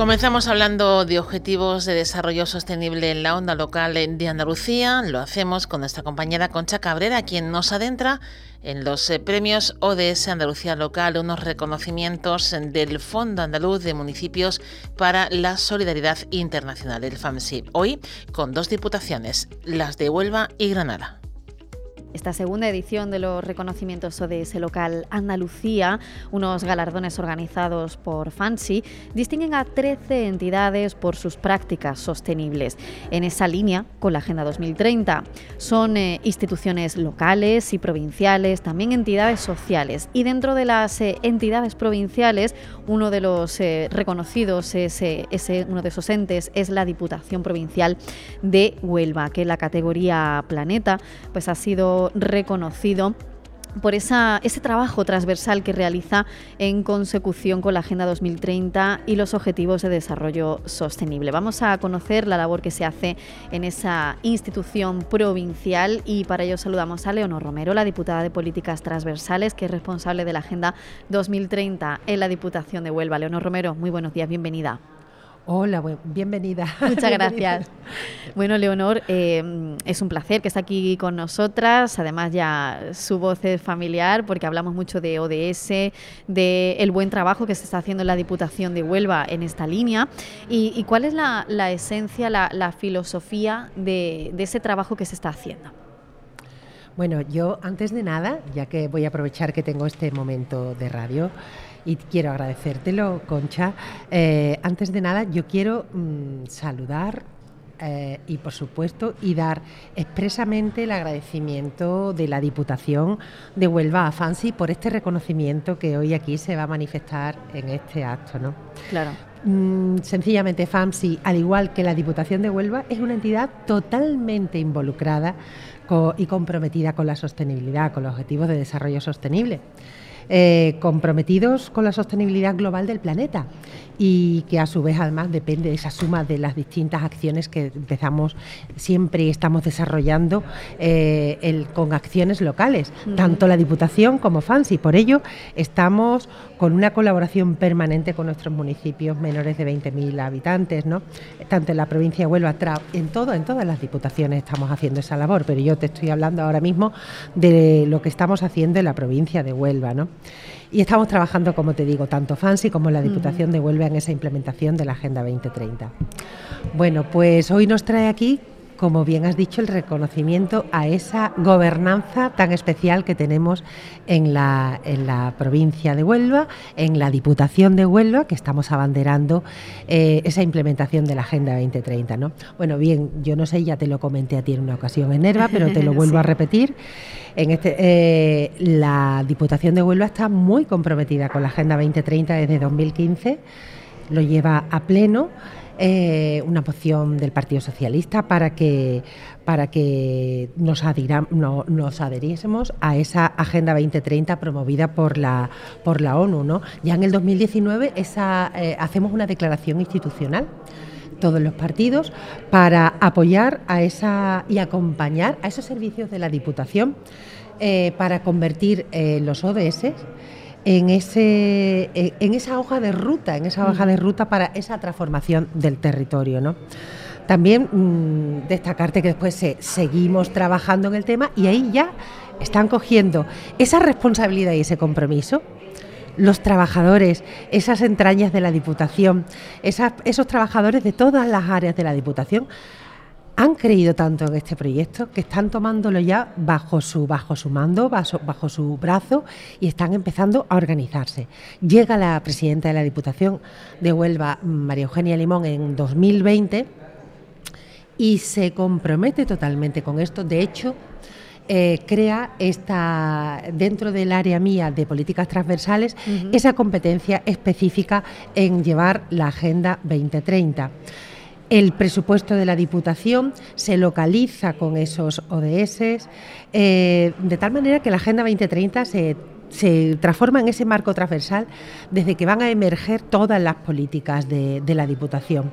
Comenzamos hablando de objetivos de desarrollo sostenible en la onda local de Andalucía. Lo hacemos con nuestra compañera Concha Cabrera, quien nos adentra en los eh, premios ODS Andalucía Local, unos reconocimientos del Fondo Andaluz de Municipios para la Solidaridad Internacional, el FAMSI. Hoy con dos diputaciones, las de Huelva y Granada. Esta segunda edición de los reconocimientos ODS local Andalucía, unos galardones organizados por FANSI, distinguen a 13 entidades por sus prácticas sostenibles. En esa línea con la Agenda 2030. Son eh, instituciones locales y provinciales, también entidades sociales. Y dentro de las eh, entidades provinciales, uno de los eh, reconocidos, es, ese, uno de esos entes, es la Diputación Provincial de Huelva, que en la categoría Planeta pues ha sido reconocido por ese trabajo transversal que realiza en consecución con la Agenda 2030 y los Objetivos de Desarrollo Sostenible. Vamos a conocer la labor que se hace en esa institución provincial y para ello saludamos a Leonor Romero, la diputada de Políticas Transversales, que es responsable de la Agenda 2030 en la Diputación de Huelva. Leonor Romero, muy buenos días, bienvenida. Hola, bienvenida. Muchas gracias. bueno, Leonor, eh, es un placer que esté aquí con nosotras. Además, ya su voz es familiar porque hablamos mucho de ODS, de el buen trabajo que se está haciendo en la Diputación de Huelva en esta línea. ¿Y, cuál es la, esencia, la, filosofía de, de ese trabajo que se está haciendo? Bueno, yo antes de nada, ya que voy a aprovechar que tengo este momento de radio, y quiero agradecértelo, Concha. Eh, antes de nada, yo quiero mm, saludar eh, y por supuesto y dar expresamente el agradecimiento de la Diputación de Huelva a Fancy por este reconocimiento que hoy aquí se va a manifestar en este acto, ¿no? Claro. Mm, sencillamente FAMSI, al igual que la Diputación de Huelva, es una entidad totalmente involucrada y comprometida con la sostenibilidad, con los objetivos de desarrollo sostenible. Eh, comprometidos con la sostenibilidad global del planeta y que a su vez además depende de esa suma de las distintas acciones que empezamos siempre y estamos desarrollando eh, con acciones locales, tanto la Diputación como FANSI. Por ello estamos con una colaboración permanente con nuestros municipios menores de 20.000 habitantes, ¿no? tanto en la provincia de Huelva, en, todo, en todas las diputaciones estamos haciendo esa labor, pero yo te estoy hablando ahora mismo de lo que estamos haciendo en la provincia de Huelva. ¿no? Y estamos trabajando, como te digo, tanto FANSI como la Diputación de Huelva en esa implementación de la Agenda 2030. Bueno, pues hoy nos trae aquí como bien has dicho, el reconocimiento a esa gobernanza tan especial que tenemos en la, en la provincia de Huelva, en la Diputación de Huelva, que estamos abanderando eh, esa implementación de la Agenda 2030. ¿no? Bueno, bien, yo no sé, ya te lo comenté a ti en una ocasión en Nerva, pero te lo vuelvo a repetir. En este, eh, la Diputación de Huelva está muy comprometida con la Agenda 2030 desde 2015, lo lleva a pleno. Eh, una moción del Partido Socialista para que, para que nos, nos adheriésemos a esa Agenda 2030 promovida por la, por la ONU. ¿no? Ya en el 2019 esa, eh, hacemos una declaración institucional todos los partidos para apoyar a esa y acompañar a esos servicios de la Diputación eh, para convertir los ODS en, ese, en esa hoja de ruta, en esa hoja de ruta para esa transformación del territorio. ¿no? También mm, destacarte que después seguimos trabajando en el tema y ahí ya están cogiendo esa responsabilidad y ese compromiso los trabajadores, esas entrañas de la Diputación, esos trabajadores de todas las áreas de la Diputación, han creído tanto en este proyecto que están tomándolo ya bajo su, bajo su mando, bajo, su brazo y están empezando a organizarse. Llega la presidenta de la Diputación de Huelva, María Eugenia Limón, en 2020 y se compromete totalmente con esto. De hecho, eh, crea esta dentro del área mía de políticas transversales esa competencia específica en llevar la Agenda 2030. El presupuesto de la Diputación se localiza con esos ODS, eh, de tal manera que la Agenda 2030 se se transforma en ese marco transversal desde que van a emerger todas las políticas de, de la Diputación.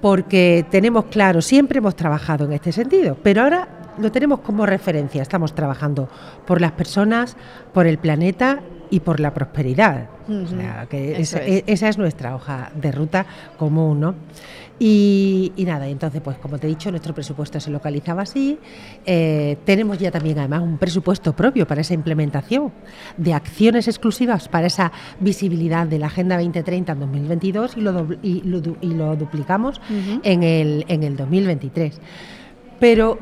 Porque tenemos claro, siempre hemos trabajado en este sentido, pero ahora lo tenemos como referencia. Estamos trabajando por las personas, por el planeta y por la prosperidad. o sea, que esa es. esa, es. nuestra hoja de ruta común, ¿no? Y, y, nada, entonces, pues como te he dicho, nuestro presupuesto se localizaba así. Eh, tenemos ya también, además, un presupuesto propio para esa implementación de acciones exclusivas para esa visibilidad de la Agenda 2030 en 2022 y lo, y lo, y lo duplicamos uh -huh. en, el, en el 2023. Pero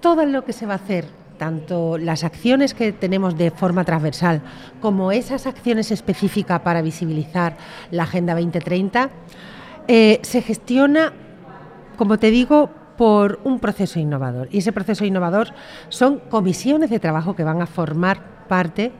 todo lo que se va a hacer, tanto las acciones que tenemos de forma transversal como esas acciones específicas para visibilizar la Agenda 2030, eh, se gestiona, como te digo, por un proceso innovador. Y ese proceso innovador son comisiones de trabajo que van a formar parte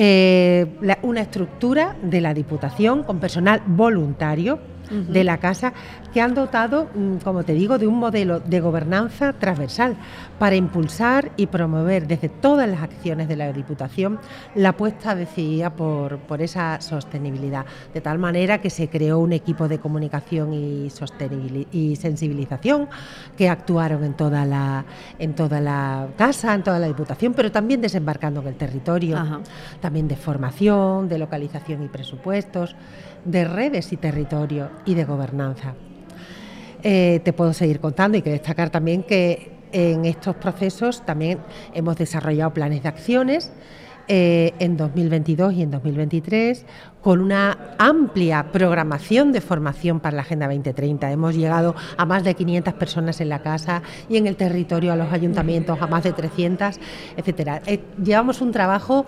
eh, una estructura de la Diputación con personal voluntario uh -huh. de la Casa que han dotado, mm, como te digo, de un modelo de gobernanza transversal para impulsar y promover desde todas las acciones de la Diputación la apuesta decidida por, por esa sostenibilidad, de tal manera que se creó un equipo de comunicación y, y sensibilización que actuaron en toda, la, en toda la Casa, en toda la Diputación, pero también desembarcando en el territorio, Ajá. también de formación, de localización y presupuestos, de redes y territorio y de gobernanza. Eh, te puedo seguir contando y que destacar también que en estos procesos también hemos desarrollado planes de acciones eh, en 2022 y en 2023 con una amplia programación de formación para la Agenda 2030. Hemos llegado a más de 500 personas en la casa y en el territorio, a los ayuntamientos, a más de 300, etcétera. Eh, llevamos un trabajo,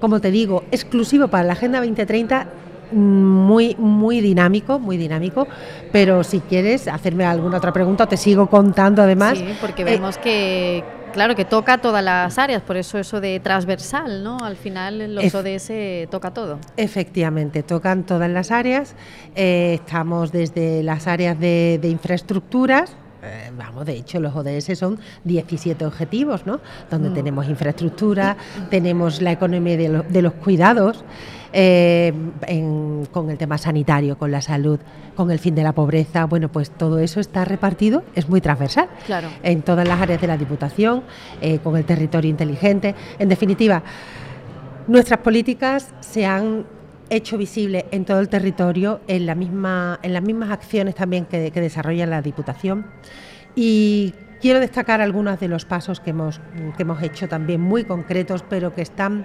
como te digo, exclusivo para la Agenda 2030 muy, muy dinámico, muy dinámico, pero si quieres hacerme alguna otra pregunta, te sigo contando además. Sí, porque vemos eh, que, claro, que toca todas las áreas, por eso eso de transversal, ¿no? Al final los ODS toca todo. Efectivamente, tocan todas las áreas, eh, estamos desde las áreas de, de infraestructuras, eh, vamos, de hecho, los ODS son 17 objetivos, ¿no? Donde mm. tenemos infraestructura, tenemos la economía de, lo, de los cuidados, eh, en, con el tema sanitario, con la salud, con el fin de la pobreza. Bueno, pues todo eso está repartido, es muy transversal claro. en todas las áreas de la Diputación, eh, con el territorio inteligente. En definitiva, nuestras políticas se han hecho visible en todo el territorio, en, la misma, en las mismas acciones también que, que desarrolla la Diputación. Y quiero destacar algunos de los pasos que hemos, que hemos hecho también muy concretos, pero que están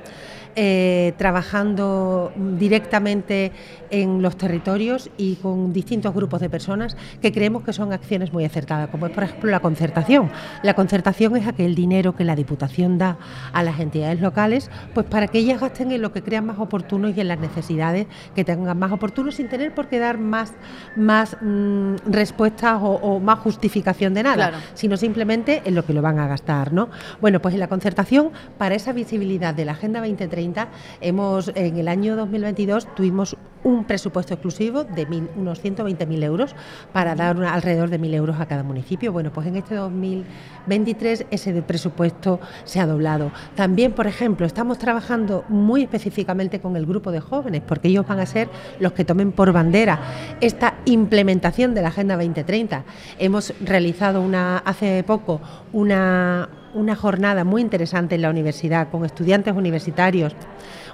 eh, trabajando directamente en los territorios y con distintos grupos de personas que creemos que son acciones muy acertadas, como es por ejemplo la concertación. La concertación es aquel dinero que la Diputación da a las entidades locales, pues para que ellas gasten en lo que crean más oportuno y en las necesidades que tengan más oportuno sin tener por qué dar más, más mmm, respuestas o, o, más justificación de nada, claro. sino simplemente en lo que lo van a gastar. ¿no? Bueno, pues en la concertación, para esa visibilidad de la Agenda 2030, hemos en el año 2022 tuvimos un presupuesto exclusivo de unos 120.000 euros para dar alrededor de 1.000 euros a cada municipio. Bueno, pues en este 2023 ese presupuesto se ha doblado. También, por ejemplo, estamos trabajando muy específicamente con el grupo de jóvenes, porque ellos van a ser los que tomen por bandera esta implementación de la Agenda 2030. Hemos realizado una, hace poco una, una jornada muy interesante en la universidad con estudiantes universitarios,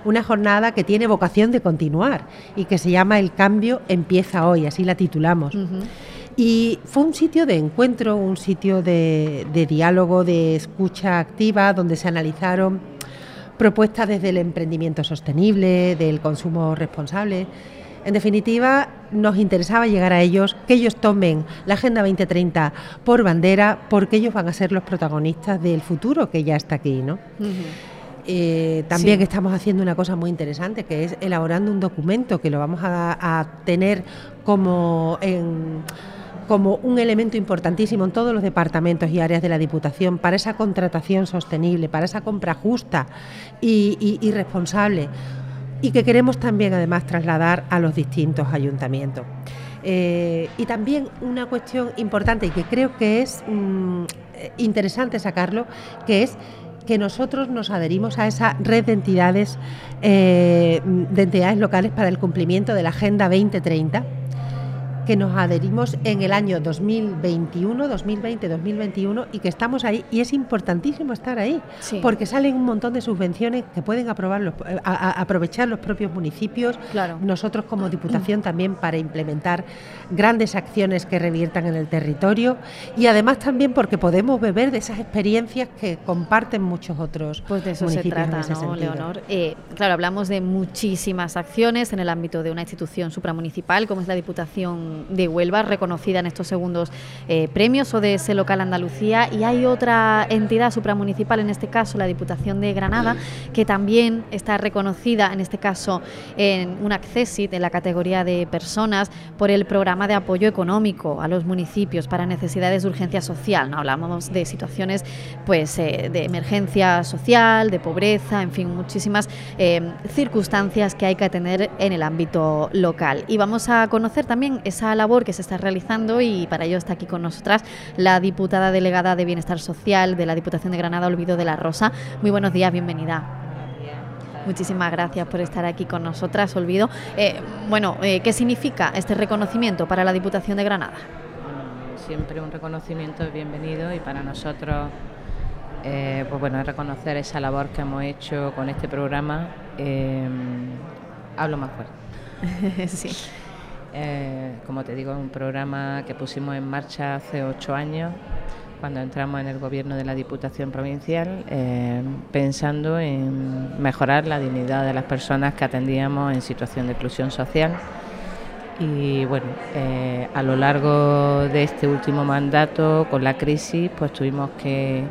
una jornada que tiene vocación de continuar y que se llama El cambio empieza hoy, así la titulamos. Uh -huh. Y fue un sitio de encuentro, un sitio de, de diálogo, de escucha activa, donde se analizaron propuestas desde el emprendimiento sostenible, del consumo responsable. En definitiva, nos interesaba llegar a ellos, que ellos tomen la Agenda 2030 por bandera, porque ellos van a ser los protagonistas del futuro que ya está aquí, ¿no? Uh -huh. Eh, también sí. estamos haciendo una cosa muy interesante, que es elaborando un documento que lo vamos a, a tener como en como un elemento importantísimo en todos los departamentos y áreas de la Diputación para esa contratación sostenible, para esa compra justa y, y, y responsable y que queremos también además trasladar a los distintos ayuntamientos. Eh, y también una cuestión importante y que creo que es mmm, interesante sacarlo, que es que nosotros nos adherimos a esa red de entidades, eh, de entidades locales para el cumplimiento de la Agenda 2030 que nos adherimos en el año 2021, 2020, 2021 y que estamos ahí. Y es importantísimo estar ahí porque salen un montón de subvenciones que pueden aprobar eh, aprovechar los propios municipios, nosotros como Diputación también para implementar grandes acciones que reviertan en el territorio y además también porque podemos beber de esas experiencias que comparten muchos otros pues de eso se trata, ¿no, Leonor? Eh, claro, hablamos de muchísimas acciones en el ámbito de una institución supramunicipal como es la Diputación de Huelva, reconocida en estos segundos eh, premios ODS Local Andalucía, y hay otra entidad supramunicipal, en este caso la Diputación de Granada, que también está reconocida, en este caso en un accesit en la categoría de personas, por el programa de apoyo económico a los municipios para necesidades de urgencia social. ¿no? Hablamos de situaciones pues, eh, de emergencia social, de pobreza, en fin, muchísimas eh, circunstancias que hay que tener en el ámbito local. Y vamos a conocer también esa labor que se está realizando y para ello está aquí con nosotras la diputada delegada de Bienestar Social de la Diputación de Granada, Olvido de la Rosa. Muy buenos días, bienvenida. Muchísimas gracias por estar aquí con nosotras, Olvido. Eh, bueno, eh, ¿qué significa este reconocimiento para la Diputación de Granada? siempre un reconocimiento es bienvenido y para nosotros, eh, pues bueno, reconocer esa labor que hemos hecho con este programa. hablo más fuerte. sí. Eh, como te digo, un programa que pusimos en marcha hace ocho años, cuando entramos en el gobierno de la Diputación Provincial, eh, pensando en mejorar la dignidad de las personas que atendíamos en situación de exclusión social. Y bueno, eh, a lo largo de este último mandato, con la crisis, pues tuvimos que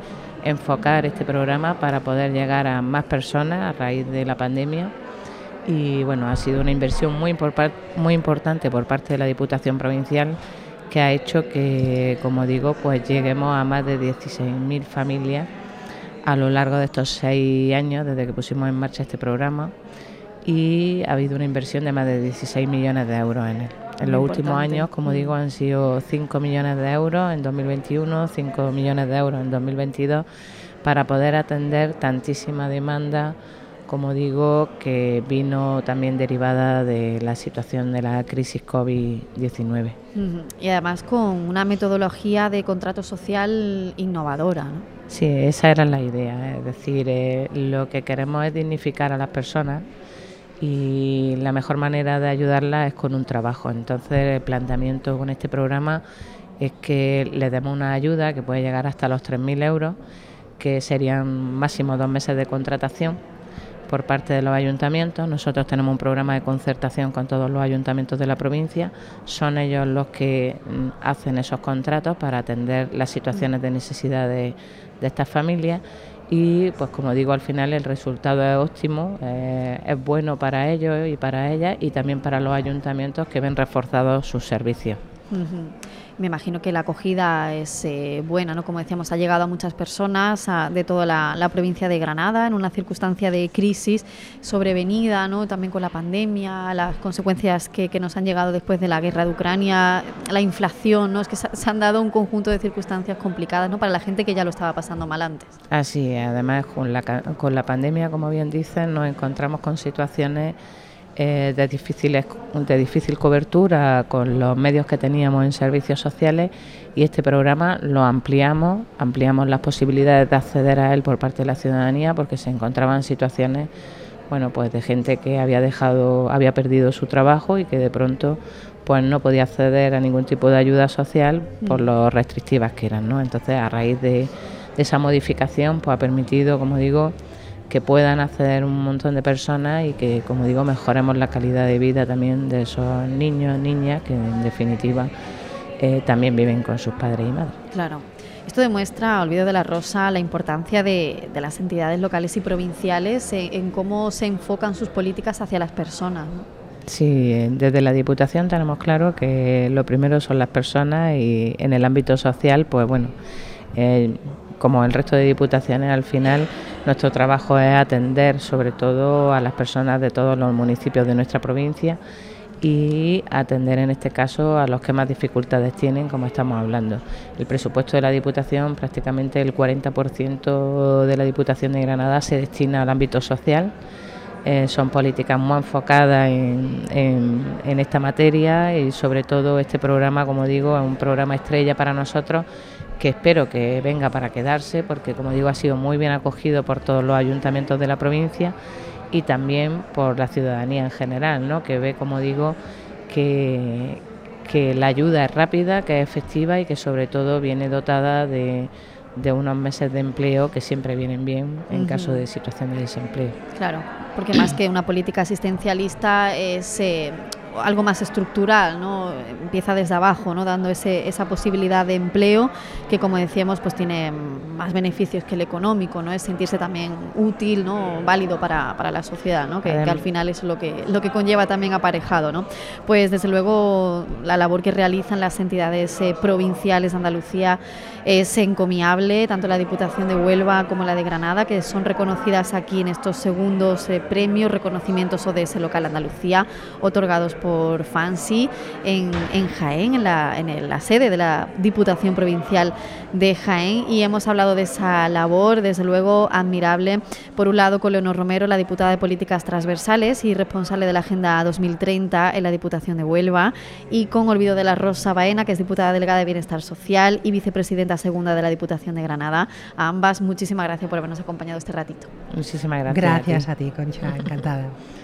enfocar este programa para poder llegar a más personas a raíz de la pandemia y bueno, ha sido una inversión muy, muy importante por parte de la Diputación Provincial que ha hecho que, como digo, pues lleguemos a más de 16.000 familias a lo largo de estos seis años desde que pusimos en marcha este programa y ha habido una inversión de más de 16 millones de euros en él. En los últimos años, como digo, han sido 5 millones de euros en 2021, 5 millones de euros en 2022 para poder atender tantísima demanda como digo, que vino también derivada de la situación de la crisis COVID-19. Y además con una metodología de contrato social innovadora. ¿no? Sí, esa era la idea. Es decir, eh, lo que queremos es dignificar a las personas y la mejor manera de ayudarlas es con un trabajo. Entonces, el planteamiento con este programa es que le demos una ayuda que puede llegar hasta los 3.000 euros, que serían máximo dos meses de contratación por parte de los ayuntamientos. Nosotros tenemos un programa de concertación con todos los ayuntamientos de la provincia. Son ellos los que mm, hacen esos contratos para atender las situaciones de necesidad de, estas familias y pues como digo al final el resultado es óptimo, eh, es bueno para ellos y para ellas y también para los ayuntamientos que ven reforzados sus servicios. Me imagino que la acogida es eh, buena, ¿no? Como decíamos, ha llegado a muchas personas de toda la, provincia de Granada en una circunstancia de crisis sobrevenida, ¿no? También con la pandemia, las consecuencias que, nos han llegado después de la guerra de Ucrania, la inflación, ¿no? Es que se, han dado un conjunto de circunstancias complicadas, ¿no? Para la gente que ya lo estaba pasando mal antes. Así, además con la, con la pandemia, como bien dicen, nos encontramos con situaciones eh, de, difíciles, de difícil cobertura con los medios que teníamos en servicios sociales y este programa lo ampliamos, ampliamos las posibilidades de acceder a él por parte de la ciudadanía porque se encontraban situaciones bueno, pues de gente que había dejado, había perdido su trabajo y que de pronto pues no podía acceder a ningún tipo de ayuda social por mm. lo restrictivas que eran, ¿no? Entonces, a raíz de, de esa modificación, pues ha permitido, como digo, que puedan acceder un montón de personas y que, como digo, mejoremos la calidad de vida también de esos niños, niñas, que en definitiva eh, también viven con sus padres y madres. Claro. Esto demuestra, Olvido de la Rosa, la importancia de, las entidades locales y provinciales en, cómo se enfocan sus políticas hacia las personas. Sí, desde la Diputación tenemos claro que lo primero son las personas y en el ámbito social, pues bueno, eh, como el resto de diputaciones, al final nuestro trabajo es atender sobre todo a las personas de todos los municipios de nuestra provincia y atender en este caso a los que más dificultades tienen, como estamos hablando. El presupuesto de la Diputación, prácticamente el 40% de la Diputación de Granada se destina al ámbito social. Eh, son políticas muy enfocadas en, en, esta materia y sobre todo este programa, como digo, es un programa estrella para nosotros que espero que venga para quedarse porque, como digo, ha sido muy bien acogido por todos los ayuntamientos de la provincia y también por la ciudadanía en general, ¿no? que ve, como digo, que, que la ayuda es rápida, que es efectiva y que sobre todo viene dotada de, de unos meses de empleo que siempre vienen bien en caso de situación de desempleo. Claro, porque más que una política asistencialista es eh, algo más estructural, ¿no? Empieza desde abajo, ¿no? Dando ese, esa posibilidad de empleo que, como decíamos, pues tiene más beneficios que el económico, ¿no? Es sentirse también útil, ¿no? Válido para, para la sociedad, ¿no? Que, al final es lo que, lo que conlleva también aparejado, ¿no? Pues desde luego la labor que realizan las entidades eh, provinciales de Andalucía es encomiable, tanto la Diputación de Huelva como la de Granada, que son reconocidas aquí en estos segundos eh, premios, reconocimientos ODS Local Andalucía, otorgados por FANSI en, Jaén, en la, en la sede de la Diputación Provincial de Jaén, y hemos hablado de esa labor, desde luego admirable, por un lado con Leonor Romero, la diputada de Políticas Transversales y responsable de la Agenda 2030 en la Diputación de Huelva, y con Olvido de la Rosa Baena, que es diputada delegada de Bienestar Social y vicepresidenta segunda de la Diputación de Granada. A ambas, muchísimas gracias por habernos acompañado este ratito. Muchísimas gracias. Gracias a ti, Concha, encantada.